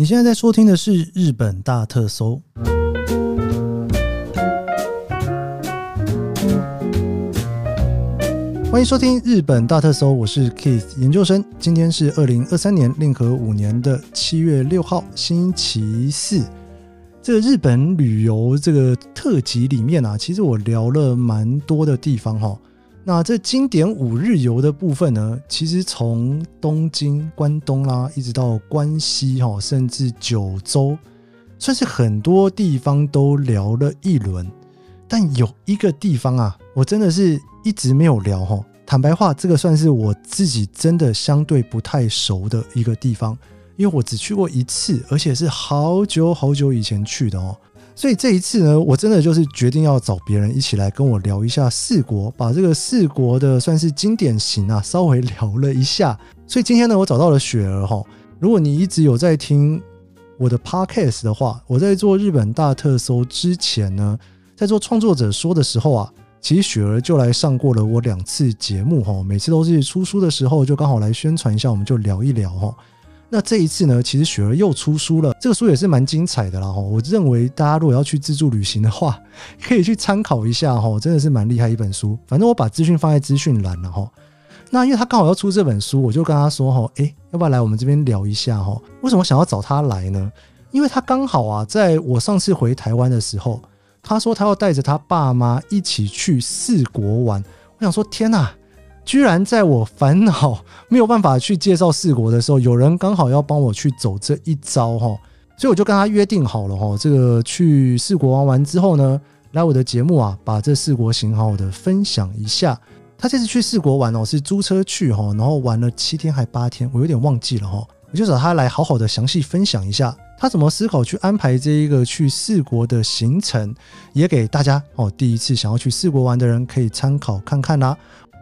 你现在在收听的是《日本大特搜》，欢迎收听《日本大特搜》，我是 Keith 研究生。今天是二零二三年令和五年的七月六号，星期四。这个日本旅游这个特辑里面啊，其实我聊了蛮多的地方哈。那这经典五日游的部分呢，其实从东京、关东啦，一直到关西哈，甚至九州，算是很多地方都聊了一轮。但有一个地方啊，我真的是一直没有聊哈。坦白话，这个算是我自己真的相对不太熟的一个地方，因为我只去过一次，而且是好久好久以前去的哦。所以这一次呢，我真的就是决定要找别人一起来跟我聊一下四国，把这个四国的算是经典型啊，稍微聊了一下。所以今天呢，我找到了雪儿哈。如果你一直有在听我的 podcast 的话，我在做日本大特搜之前呢，在做创作者说的时候啊，其实雪儿就来上过了我两次节目哈。每次都是出书的时候，就刚好来宣传一下，我们就聊一聊哈。那这一次呢，其实雪儿又出书了，这个书也是蛮精彩的啦哈。我认为大家如果要去自助旅行的话，可以去参考一下哈，真的是蛮厉害一本书。反正我把资讯放在资讯栏了哈。那因为他刚好要出这本书，我就跟他说哈，诶，要不要来我们这边聊一下哈？为什么想要找他来呢？因为他刚好啊，在我上次回台湾的时候，他说他要带着他爸妈一起去四国玩。我想说，天哪！居然在我烦恼没有办法去介绍四国的时候，有人刚好要帮我去走这一招哈，所以我就跟他约定好了哈，这个去四国玩完之后呢，来我的节目啊，把这四国行好好的分享一下。他这次去四国玩哦，是租车去哈，然后玩了七天还八天，我有点忘记了哈，我就找他来好好的详细分享一下他怎么思考去安排这一个去四国的行程，也给大家哦，第一次想要去四国玩的人可以参考看看啦。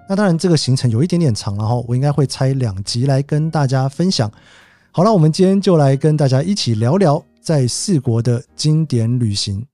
那当然，这个行程有一点点长，然后我应该会拆两集来跟大家分享。好了，我们今天就来跟大家一起聊聊在四国的经典旅行。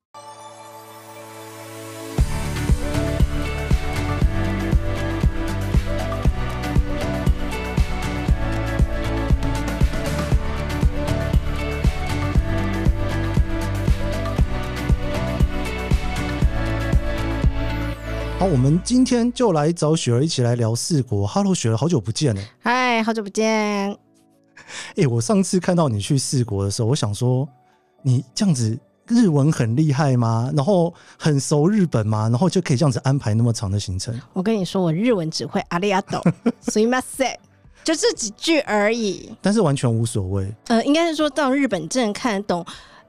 好，我们今天就来找雪儿一起来聊四国。Hello，雪儿，好久不见呢。嗨，好久不见。哎、欸，我上次看到你去四国的时候，我想说，你这样子日文很厉害吗？然后很熟日本吗？然后就可以这样子安排那么长的行程？我跟你说，我日文只会阿里阿斗，すいません，就这几句而已。但是完全无所谓。呃，应该是说到日本真的看得懂，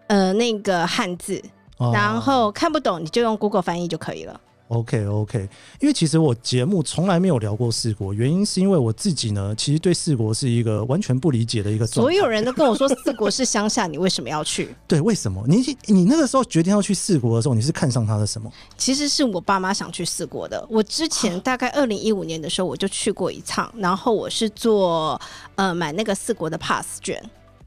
呃，那个汉字，啊、然后看不懂你就用 Google 翻译就可以了。 OK OK，因为其实我节目从来没有聊过四国，原因是因为我自己呢，其实对四国是一个完全不理解的一个。所有人都跟我说四国是乡下，你为什么要去？对，为什么？你你那个时候决定要去四国的时候，你是看上他的什么？其实是我爸妈想去四国的。我之前大概二零一五年的时候我就去过一趟，然后我是做呃买那个四国的 pass 券。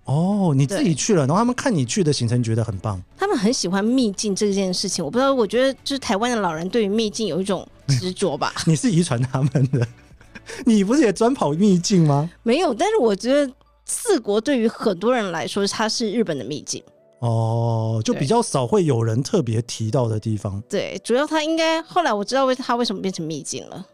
哦，你自己去了，然后他们看你去的行程觉得很棒。他们很喜欢秘境这件事情，我不知道，我觉得就是台湾的老人对于秘境有一种执着吧。你是遗传他们的，你不是也专跑秘境吗？没有，但是我觉得四国对于很多人来说，它是日本的秘境。哦，就比较少会有人特别提到的地方。对，主要它应该后来我知道为它为什么变成秘境了。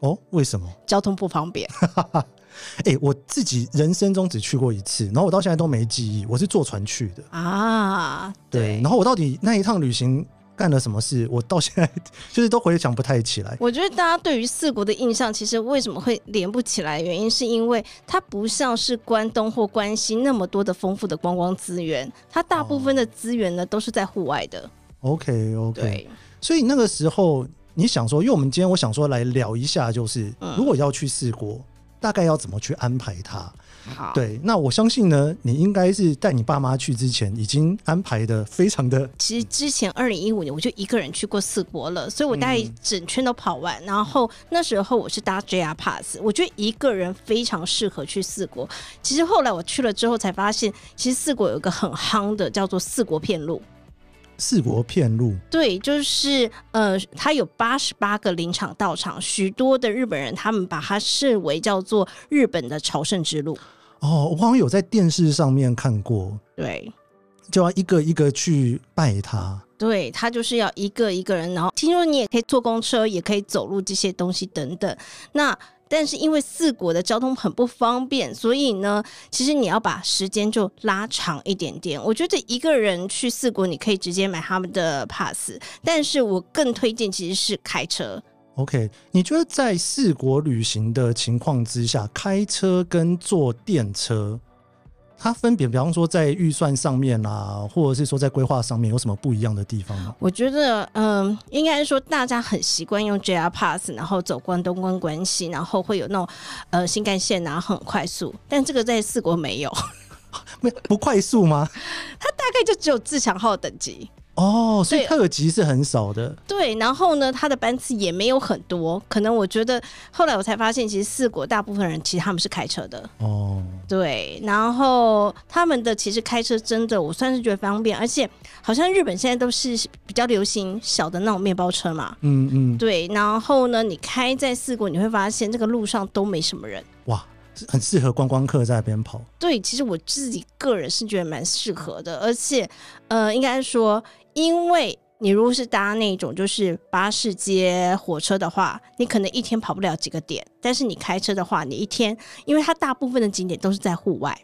哦，为什么？交通不方便。哎、欸，我自己人生中只去过一次，然后我到现在都没记忆。我是坐船去的啊，对。对，然后我到底那一趟旅行干了什么事，我到现在 就是都回想不太起来。我觉得大家对于四国的印象，其实为什么会连不起来？原因是因为它不像是关东或关西那么多的丰富的观光资源，它大部分的资源呢、哦、都是在户外的。OK OK，对。所以那个时候你想说，因为我们今天我想说来聊一下，就是、嗯、如果要去四国。大概要怎么去安排它？好，对，那我相信呢，你应该是带你爸妈去之前已经安排的非常的。其实之前二零一五年我就一个人去过四国了，所以我大概整圈都跑完。嗯、然后那时候我是搭 JR Pass，我觉得一个人非常适合去四国。其实后来我去了之后才发现，其实四国有一个很夯的叫做四国片路。四国片路，对，就是呃，它有八十八个林场道场，许多的日本人他们把它视为叫做日本的朝圣之路。哦，我好像有在电视上面看过。对，就要一个一个去拜他。对，他就是要一个一个人，然后听说你也可以坐公车，也可以走路这些东西等等。那但是因为四国的交通很不方便，所以呢，其实你要把时间就拉长一点点。我觉得一个人去四国，你可以直接买他们的 pass，但是我更推荐其实是开车。OK，你觉得在四国旅行的情况之下，开车跟坐电车？它分别，比方说在预算上面啊，或者是说在规划上面有什么不一样的地方吗？我觉得，嗯、呃，应该说大家很习惯用 JR Pass，然后走关东关关西，然后会有那种呃新干线啊，很快速。但这个在四国没有，没不快速吗？它大概就只有自强号等级。哦，所以特级是很少的。对，然后呢，他的班次也没有很多。可能我觉得后来我才发现，其实四国大部分人其实他们是开车的。哦，对，然后他们的其实开车真的，我算是觉得方便，而且好像日本现在都是比较流行小的那种面包车嘛。嗯嗯。对，然后呢，你开在四国，你会发现这个路上都没什么人。哇，很适合观光客在那边跑。对，其实我自己个人是觉得蛮适合的，而且呃，应该说。因为你如果是搭那种就是巴士接火车的话，你可能一天跑不了几个点。但是你开车的话，你一天，因为它大部分的景点都是在户外。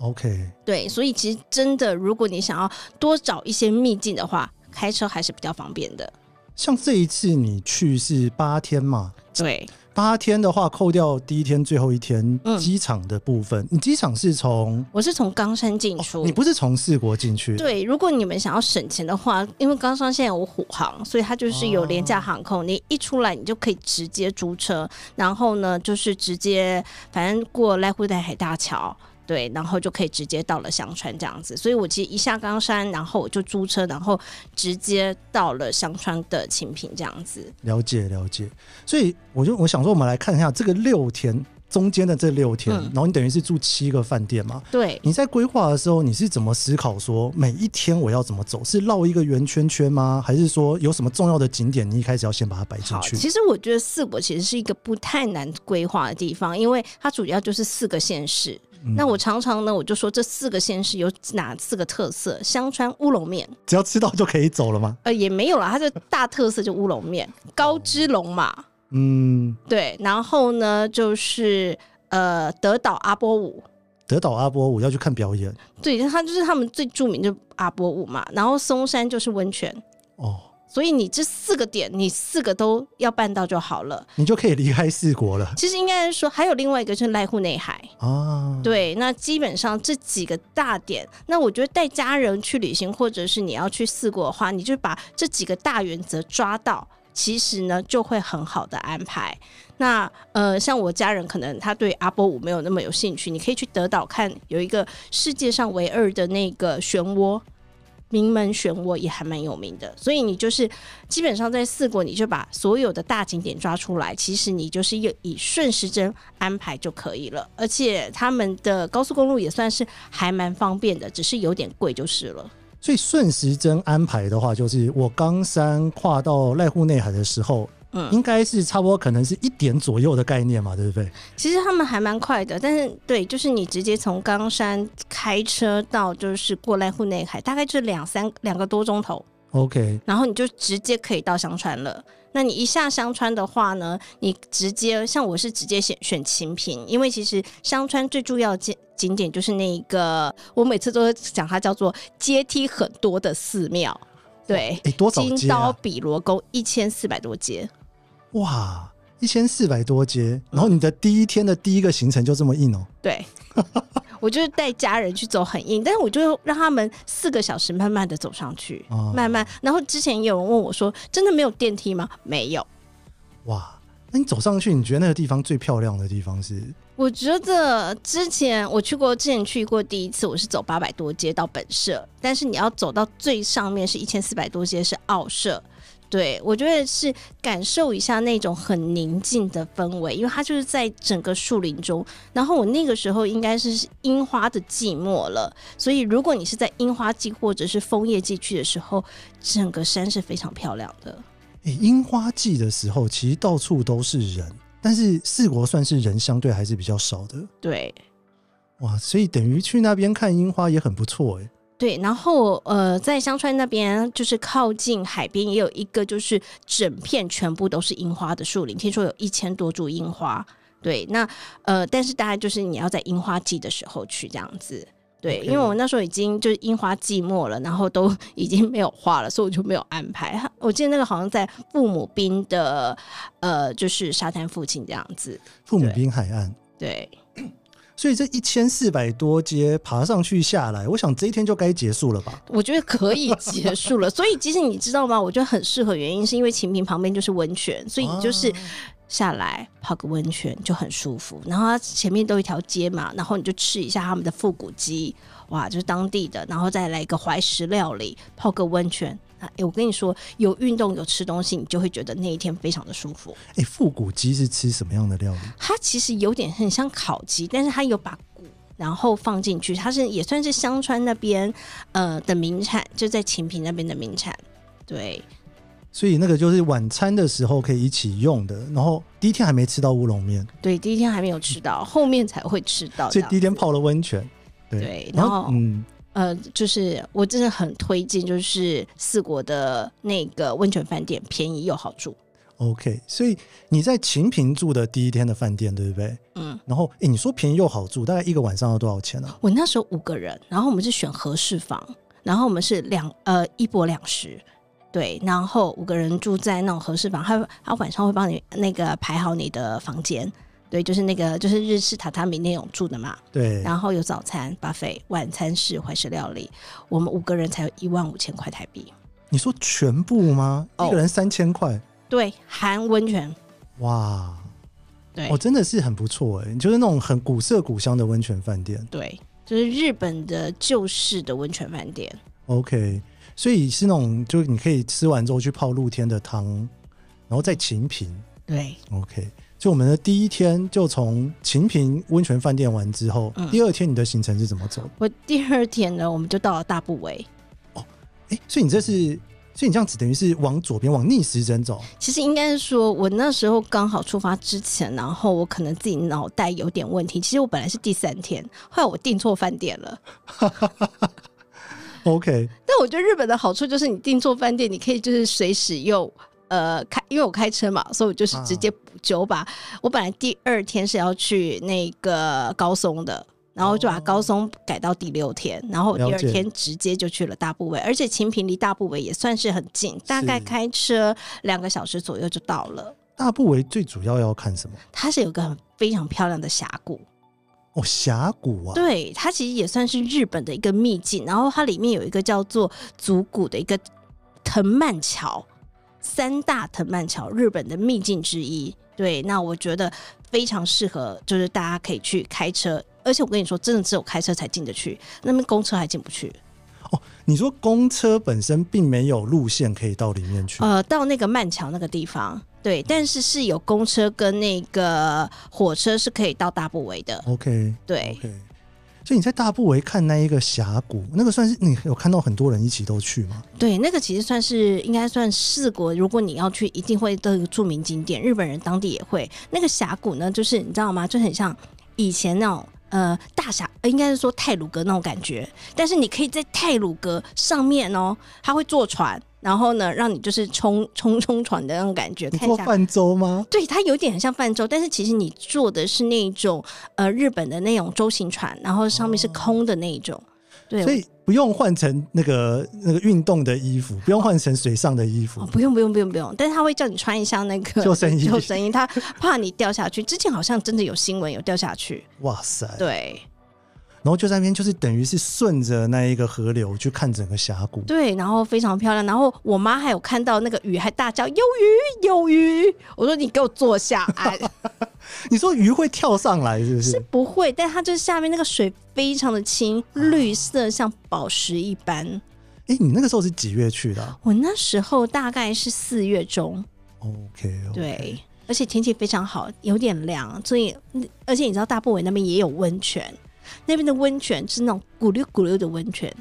OK，对，所以其实真的，如果你想要多找一些秘境的话，开车还是比较方便的。像这一次你去是八天嘛？对。八天的话，扣掉第一天、最后一天机场的部分，嗯、你机场是从我是从冈山进出、哦，你不是从四国进去？对，如果你们想要省钱的话，因为冈山现在有虎航，所以它就是有廉价航空，哦、你一出来你就可以直接租车，然后呢就是直接反正过濑户内海大桥。对，然后就可以直接到了香川这样子，所以我其实一下冈山，然后我就租车，然后直接到了香川的清平这样子。了解了解，所以我就我想说，我们来看一下这个六天中间的这六天，嗯、然后你等于是住七个饭店嘛？对。你在规划的时候，你是怎么思考说每一天我要怎么走？是绕一个圆圈圈吗？还是说有什么重要的景点，你一开始要先把它摆进去？其实我觉得四国其实是一个不太难规划的地方，因为它主要就是四个县市。那我常常呢，我就说这四个县市有哪四个特色？香川乌龙面，只要吃到就可以走了吗？呃，也没有啦，它的大特色就乌龙面，高知龙嘛，嗯，对，然后呢就是呃德岛阿波舞，德岛阿波舞要去看表演，对，它就是他们最著名就阿波舞嘛，然后松山就是温泉，哦。所以你这四个点，你四个都要办到就好了，你就可以离开四国了。其实应该是说，还有另外一个就是濑户内海啊。对，那基本上这几个大点，那我觉得带家人去旅行，或者是你要去四国的话，你就把这几个大原则抓到，其实呢就会很好的安排。那呃，像我家人可能他对阿波舞没有那么有兴趣，你可以去德岛看有一个世界上唯二的那个漩涡。名门漩涡也还蛮有名的，所以你就是基本上在四国，你就把所有的大景点抓出来，其实你就是以以顺时针安排就可以了。而且他们的高速公路也算是还蛮方便的，只是有点贵就是了。所以顺时针安排的话，就是我冈山跨到濑户内海的时候。嗯，应该是差不多，可能是一点左右的概念嘛，对不对？其实他们还蛮快的，但是对，就是你直接从冈山开车到，就是过濑户内海，大概就两三两个多钟头。OK，然后你就直接可以到香川了。那你一下香川的话呢，你直接像我是直接选选晴平，因为其实香川最重要的景景点就是那一个，我每次都会讲它叫做阶梯很多的寺庙。对，哎，多少阶啊？金刀比罗宫一千四百多阶。哇，一千四百多阶，然后你的第一天的第一个行程就这么硬哦、喔？对，我就是带家人去走很硬，但是我就让他们四个小时慢慢的走上去，哦、慢慢。然后之前也有人问我说：“真的没有电梯吗？”没有。哇，那你走上去，你觉得那个地方最漂亮的地方是？我觉得之前我去过，之前去过第一次，我是走八百多阶到本社，但是你要走到最上面是一千四百多阶，是奥社。对，我觉得是感受一下那种很宁静的氛围，因为它就是在整个树林中。然后我那个时候应该是樱花的季末了，所以如果你是在樱花季或者是枫叶季去的时候，整个山是非常漂亮的。诶，樱花季的时候其实到处都是人，但是四国算是人相对还是比较少的。对。哇，所以等于去那边看樱花也很不错哎。对，然后呃，在香川那边就是靠近海边，也有一个就是整片全部都是樱花的树林，听说有一千多株樱花。对，那呃，但是大概就是你要在樱花季的时候去这样子。对.因为我那时候已经就是樱花季末了，然后都 已经没有花了，所以我就没有安排。我记得那个好像在父母滨的呃，就是沙滩附近这样子。父母滨海岸。对。所以这一千四百多阶爬上去下来，我想这一天就该结束了吧？我觉得可以结束了。所以其实你知道吗？我觉得很适合，原因是因为秦平旁边就是温泉，所以你就是下来泡个温泉就很舒服。然后它前面都一条街嘛，然后你就吃一下他们的复古鸡，哇，就是当地的，然后再来一个怀石料理，泡个温泉。哎、欸，我跟你说，有运动有吃东西，你就会觉得那一天非常的舒服。哎、欸，复古鸡是吃什么样的料理？它其实有点很像烤鸡，但是它有把骨然后放进去，它是也算是香川那边呃的名产，就在秦平那边的名产。对，所以那个就是晚餐的时候可以一起用的。然后第一天还没吃到乌龙面，对，第一天还没有吃到，后面才会吃到。所以第一天泡了温泉，对，对然后嗯。呃，就是我真的很推荐，就是四国的那个温泉饭店，便宜又好住。OK，所以你在秦平住的第一天的饭店，对不对？嗯。然后，哎，你说便宜又好住，大概一个晚上要多少钱呢？啊？我那时候五个人，然后我们是选合适房，然后我们是两呃一泊两食，对，然后五个人住在那种合适房，他他晚上会帮你那个排好你的房间。对，就是那个，就是日式榻榻米那种住的嘛。对。然后有早餐、buffet，晚餐是怀石料理。我们五个人才有一万五千块台币。你说全部吗？哦、一个人三千块？对，含温泉。哇。对。哦，真的是很不错哎，就是那种很古色古香的温泉饭店。对，就是日本的旧式的温泉饭店。OK，所以是那种，就是你可以吃完之后去泡露天的汤，然后再晴平。对。OK。就我们的第一天就从晴平温泉饭店完之后，嗯，第二天你的行程是怎么走？我第二天呢，我们就到了大部围。哦，哎，所以你这是，所以你这样子等于是往左边往逆时针走。其实应该是说，我那时候刚好出发之前，然后我可能自己脑袋有点问题。其实我本来是第三天，后来我订错饭店了。OK，但我觉得日本的好处就是你订错饭店，你可以就是随时用。呃，开，因为我开车嘛，所以我就是直接补九把。啊、我本来第二天是要去那个高松的，然后就把高松改到第六天，哦、然后第二天直接就去了大部为，而且晴平离大部为也算是很近，大概开车两个小时左右就到了。大部为最主要要看什么？它是有个很非常漂亮的峡谷哦，峡谷啊，对，它其实也算是日本的一个秘境，然后它里面有一个叫做足谷的一个藤蔓桥。三大藤蔓桥，日本的秘境之一。对，那我觉得非常适合，就是大家可以去开车。而且我跟你说，真的只有开车才进得去，那边公车还进不去。哦，你说公车本身并没有路线可以到里面去？呃，到那个慢桥那个地方，对，但是是有公车跟那个火车是可以到大部围的。OK，对。Okay. 所以你在大部为看那一个峡谷，那个算是你有看到很多人一起都去吗？对，那个其实算是应该算四国，如果你要去，一定会的著名景点，日本人当地也会。那个峡谷呢，就是你知道吗？就很像以前那种呃大峡，应该是说泰鲁阁那种感觉。但是你可以在泰鲁阁上面哦，他会坐船。然后呢，让你就是冲 冲冲船的那种感觉。你坐泛舟吗？对，它有点很像泛舟，但是其实你坐的是那种呃日本的那种舟型船，然后上面是空的那一种。哦、对，所以不用换成那个那个运动的衣服，不用换成水上的衣服。哦、不用不用不用不用，但是他会叫你穿一下那个 救生衣，救生衣，他怕你掉下去。之前好像真的有新闻有掉下去。哇塞！对。然后就在那边，就是等于是顺着那一个河流去看整个峡谷。对，然后非常漂亮。然后我妈还有看到那个鱼，还大叫有鱼有鱼。我说你给我坐下来。你说鱼会跳上来是不是？是不会，但它就是下面那个水非常的清，绿色像宝石一般。哎、欸，你那个时候是几月去的、啊？我那时候大概是四月中。OK, okay。对，而且天气非常好，有点凉，所以而且你知道大部委那边也有温泉。那边的温泉是那种咕噜咕噜的温泉，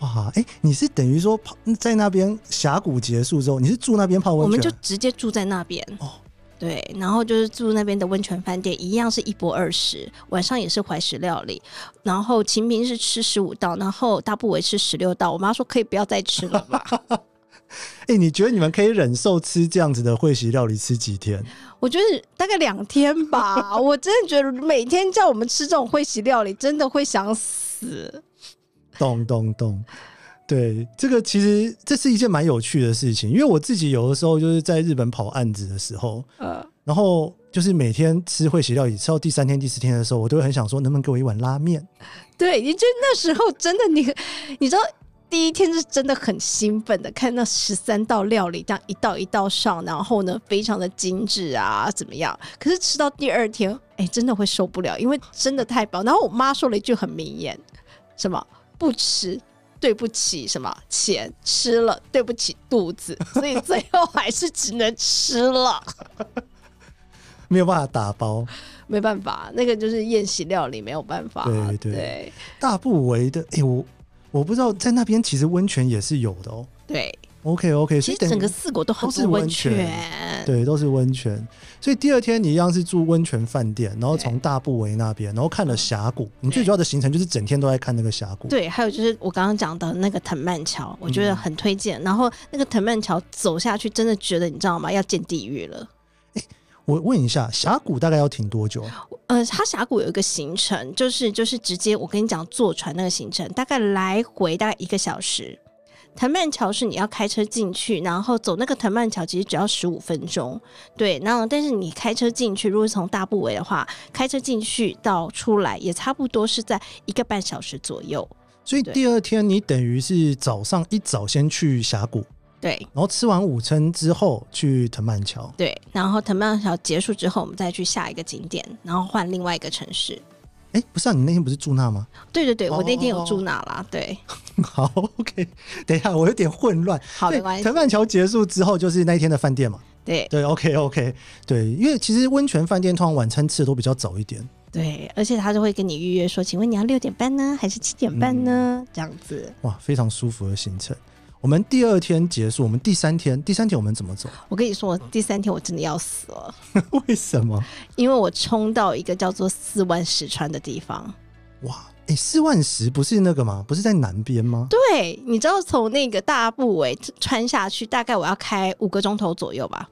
哇！哎、欸，你是等于说泡在那边峡谷结束之后，你是住那边泡温泉？我们就直接住在那边哦。对，然后就是住那边的温泉饭店，一样是一波二十，晚上也是怀石料理。然后秦明是吃十五道，然后大部为吃十六道。我妈说可以不要再吃了吧？哎、欸，你觉得你们可以忍受吃这样子的会席料理吃几天？我觉得大概两天吧。我真的觉得每天叫我们吃这种会席料理，真的会想死。咚咚咚。对，这个其实这是一件蛮有趣的事情，因为我自己有的时候就是在日本跑案子的时候，呃，然后就是每天吃会席料理，吃到第三天、第四天的时候，我都会很想说，能不能给我一碗拉面？对，你就那时候真的你，你知道第一天是真的很兴奋的，看那十三道料理这样一道一道上，然后呢非常的精致啊，怎么样？可是吃到第二天，哎，真的会受不了，因为真的太饱。然后我妈说了一句很名言，什么不吃。对不起，什么钱吃了？对不起肚子，所以最后还是只能吃了，没有办法打包，没办法，那个就是宴席料理，没有办法。对对，对大不为的，哎，我我不知道，在那边其实温泉也是有的哦。对。OK OK，其实整个四国都很多温泉，对，都是温泉。所以第二天你一样是住温泉饭店，然后从大部围那边，然后看了峡谷。你最主要的行程就是整天都在看那个峡谷。对，还有就是我刚刚讲的那个藤蔓桥，我觉得很推荐。嗯、然后那个藤蔓桥走下去，真的觉得你知道吗？要见地狱了。哎，我问一下，峡谷大概要停多久？呃，它峡谷有一个行程，就是就是直接我跟你讲坐船那个行程，大概来回大概一个小时。藤蔓桥是你要开车进去，然后走那个藤蔓桥，其实只要十五分钟。对，然后但是你开车进去，如果是从大部围的话，开车进去到出来也差不多是在一个半小时左右。所以第二天你等于是早上一早先去峡谷，对，然后吃完午餐之后去藤蔓桥，对，然后藤蔓桥结束之后，我们再去下一个景点，然后换另外一个城市。哎，不是啊，你那天不是住那吗？对对对，我那天有住那啦。对，好，OK。等一下，我有点混乱。好，没关系。藤蔓桥结束之后，就是那一天的饭店嘛。对对，OK OK。对，因为其实温泉饭店通常晚餐吃的都比较早一点。对，而且他就会跟你预约说，请问你要六点半呢，还是七点半呢？嗯、这样子。哇，非常舒服的行程。我们第二天结束，我们第三天，第三天我们怎么走？我跟你说，第三天我真的要死了。为什么？因为我冲到一个叫做四万石川的地方。哇，哎、欸，四万石不是那个吗？不是在南边吗？对，你知道从那个大部尾穿下去，大概我要开五个钟头左右吧，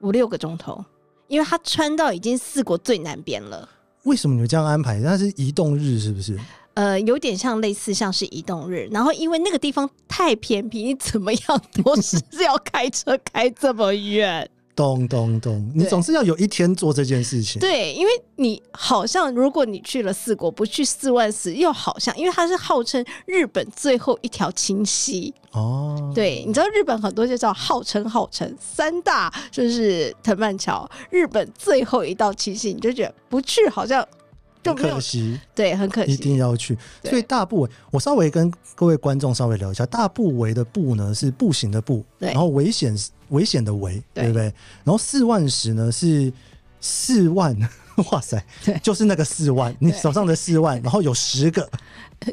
五六个钟头，因为它穿到已经四国最南边了。为什么你们这样安排？那是移动日是不是？呃，有点像类似像是移动日，然后因为那个地方太偏僻，你怎么样都是要开车开这么远。咚咚咚，你总是要有一天做这件事情。对，因为你好像如果你去了四国，不去四万石，又好像因为它是号称日本最后一条清溪哦。对，你知道日本很多就叫号称号称三大就是藤蔓桥，日本最后一道清溪，你就觉得不去好像。就可惜，对，很可惜，一定要去。所以大部围，我稍微跟各位观众稍微聊一下，大部围的步呢是步行的步，然后危险危险的危，对。不对？然后四万十呢是四万，哇塞，就是那个四万，你手上的四万，然后有十个，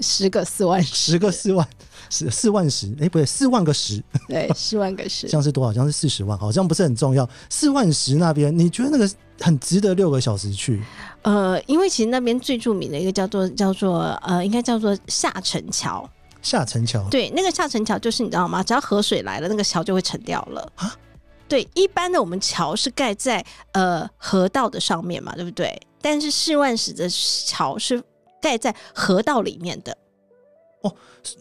十个四万，十个四万，十四万十，哎，不对，四万个十，对，四万个十，像是多少？像是四十万，好像不是很重要。四万十那边，你觉得那个很值得六个小时去？呃，因为其实那边最著名的一个叫做叫做呃，应该叫做下城桥。下城桥，对，那个下城桥就是你知道吗？只要河水来了，那个桥就会沉掉了啊。对，一般的我们桥是盖在呃河道的上面嘛，对不对？但是四万石的桥是盖在河道里面的。哦，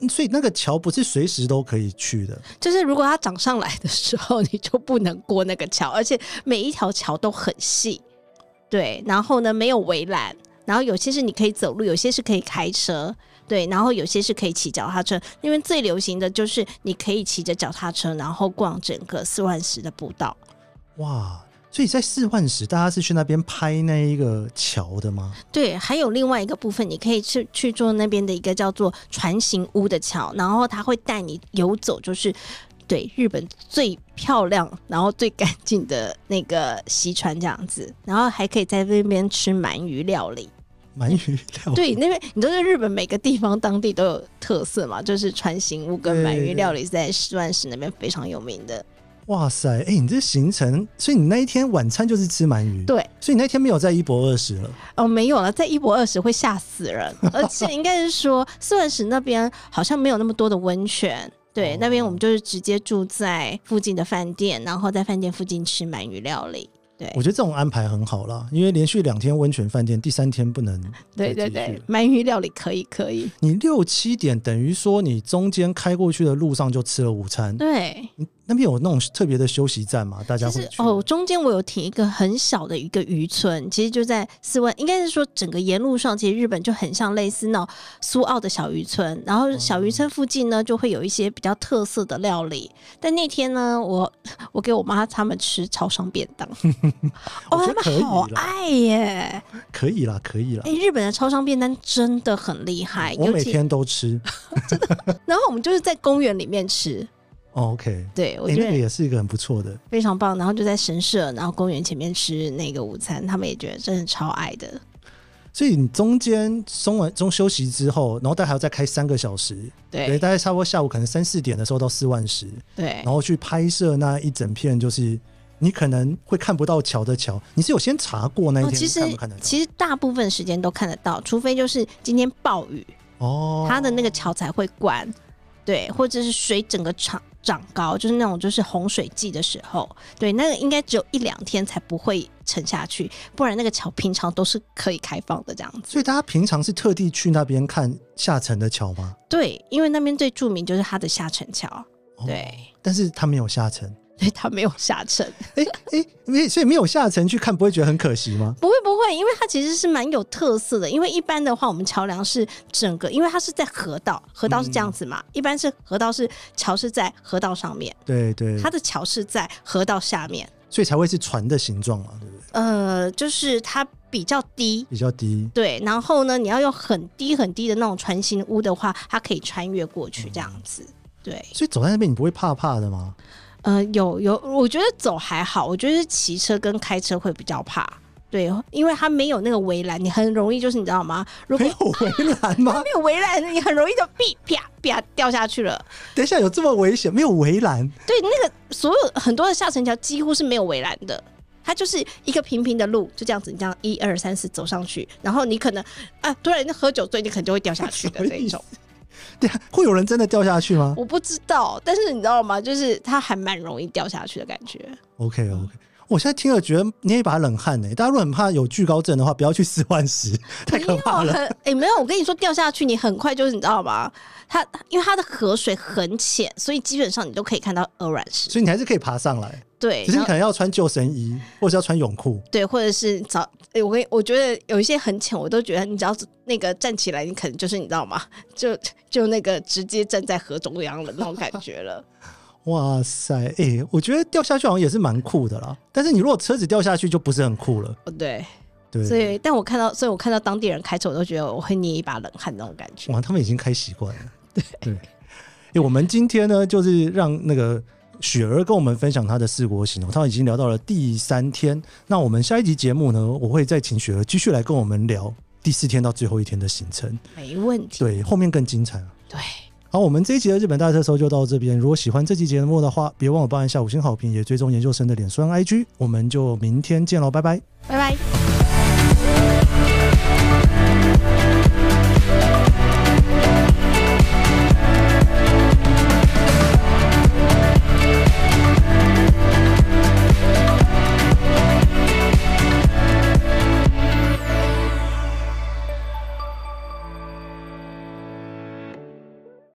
所以那个桥不是随时都可以去的。就是如果它涨上来的时候，你就不能过那个桥，而且每一条桥都很细。对，然后呢，没有围栏，然后有些是你可以走路，有些是可以开车，对，然后有些是可以骑脚踏车，因为最流行的就是你可以骑着脚踏车，然后逛整个四万石的步道。哇，所以在四万石，大家是去那边拍那一个桥的吗？对，还有另外一个部分，你可以去去做那边的一个叫做船形屋的桥，然后他会带你游走，就是。对，日本最漂亮，然后最干净的那个西川这样子，然后还可以在那边吃鳗鱼料理。鳗鱼料理，对，那边你知道日本每个地方当地都有特色嘛，就是船形屋跟鳗鱼料理在四万石那边非常有名的。哇塞，哎、欸，你这行程，所以你那一天晚餐就是吃鳗鱼，对，所以你那天没有在一博二十了。哦，没有了，在一博二十会吓死人，而且应该是说四万石那边好像没有那么多的温泉，对，哦、那边我们就是直接住在附近的饭店，然后在饭店附近吃鳗鱼料理。对，我觉得这种安排很好啦，因为连续两天温泉饭店，第三天不能。对对对，鳗鱼料理可以可以。你六七点等于说你中间开过去的路上就吃了午餐。对。那边有那种特别的休息站吗？大家会去哦。中间我有停一个很小的一个渔村，其实就在四万，应该是说整个沿路上，其实日本就很像类似那种苏澳的小渔村。然后小渔村附近呢，就会有一些比较特色的料理。嗯、但那天呢，我我给我妈他们吃超商便当，哦，他们好爱耶！可以啦，可以啦。哎、欸，日本的超商便当真的很厉害，我每天都吃。真的。然后我们就是在公园里面吃。Oh, OK，对，我觉得、欸、那个也是一个很不错的，非常棒。然后就在神社，然后公园前面吃那个午餐，他们也觉得真的超爱的。所以你中间松完中休息之后，然后大概还要再开三个小时，对，大概差不多下午可能三四点的时候到四万十，对，然后去拍摄那一整片，就是你可能会看不到桥的桥。你是有先查过那一天其实其实大部分时间都看得到，除非就是今天暴雨哦，它的那个桥才会关，对，或者是水整个场。长高就是那种就是洪水季的时候，对，那个应该只有一两天才不会沉下去，不然那个桥平常都是可以开放的这样子。所以大家平常是特地去那边看下沉的桥吗？对，因为那边最著名就是它的下沉桥。对、哦，但是它没有下沉。对，他没有下沉，哎哎，没，所以没有下沉去看，不会觉得很可惜吗？不会不会，因为它其实是蛮有特色的。因为一般的话，我们桥梁是整个，因为它是在河道，河道是这样子嘛。嗯、一般是河道是桥是在河道上面，对对，它的桥是在河道下面，所以才会是船的形状嘛，对不对？呃，就是它比较低，比较低，对。然后呢，你要用很低很低的那种船型屋的话，它可以穿越过去这样子，嗯、对。所以走在那边，你不会怕怕的吗？呃，有有，我觉得走还好，我觉得骑车跟开车会比较怕，对，因为它没有那个围栏，你很容易就是你知道吗？如果没有围栏吗？没有围栏，你很容易就啪啪啪掉下去了。等一下，有这么危险？没有围栏？对，那个所有很多的下城桥几乎是没有围栏的，它就是一个平平的路，就这样子，你这样一二三四走上去，然后你可能啊，突然喝酒醉，你可能就会掉下去的这一种。对，会有人真的掉下去吗？我不知道，但是你知道吗？就是它还蛮容易掉下去的感觉。OK OK，我现在听了觉得捏一把冷汗呢。大家如果很怕有惧高症的话，不要去四万十，太可怕了。哎、欸，没有，我跟你说，掉下去你很快就是你知道吗？它因为它的河水很浅，所以基本上你都可以看到鹅卵石，所以你还是可以爬上来。对，只是你可能要穿救生衣，或者是要穿泳裤。对，或者是找哎、欸，我跟我觉得有一些很浅，我都觉得你只要那个站起来，你可能就是你知道吗？就就那个直接站在河中央的那种感觉了。哇塞，哎、欸，我觉得掉下去好像也是蛮酷的啦。但是你如果车子掉下去，就不是很酷了。对对，所以但我看到，所以我看到当地人开车，我都觉得我会捏一把冷汗那种感觉。哇，他们已经开习惯了。对对，哎、欸，我们今天呢，就是让那个。雪儿跟我们分享她的四国行哦，她已经聊到了第三天。那我们下一集节目呢，我会再请雪儿继续来跟我们聊第四天到最后一天的行程。没问题，对，后面更精彩。对，好，我们这一集的日本大特搜就到这边。如果喜欢这期节目的话，别忘了帮一下五星好评，也追踪研究生的脸书和 IG。我们就明天见喽，拜拜，拜拜。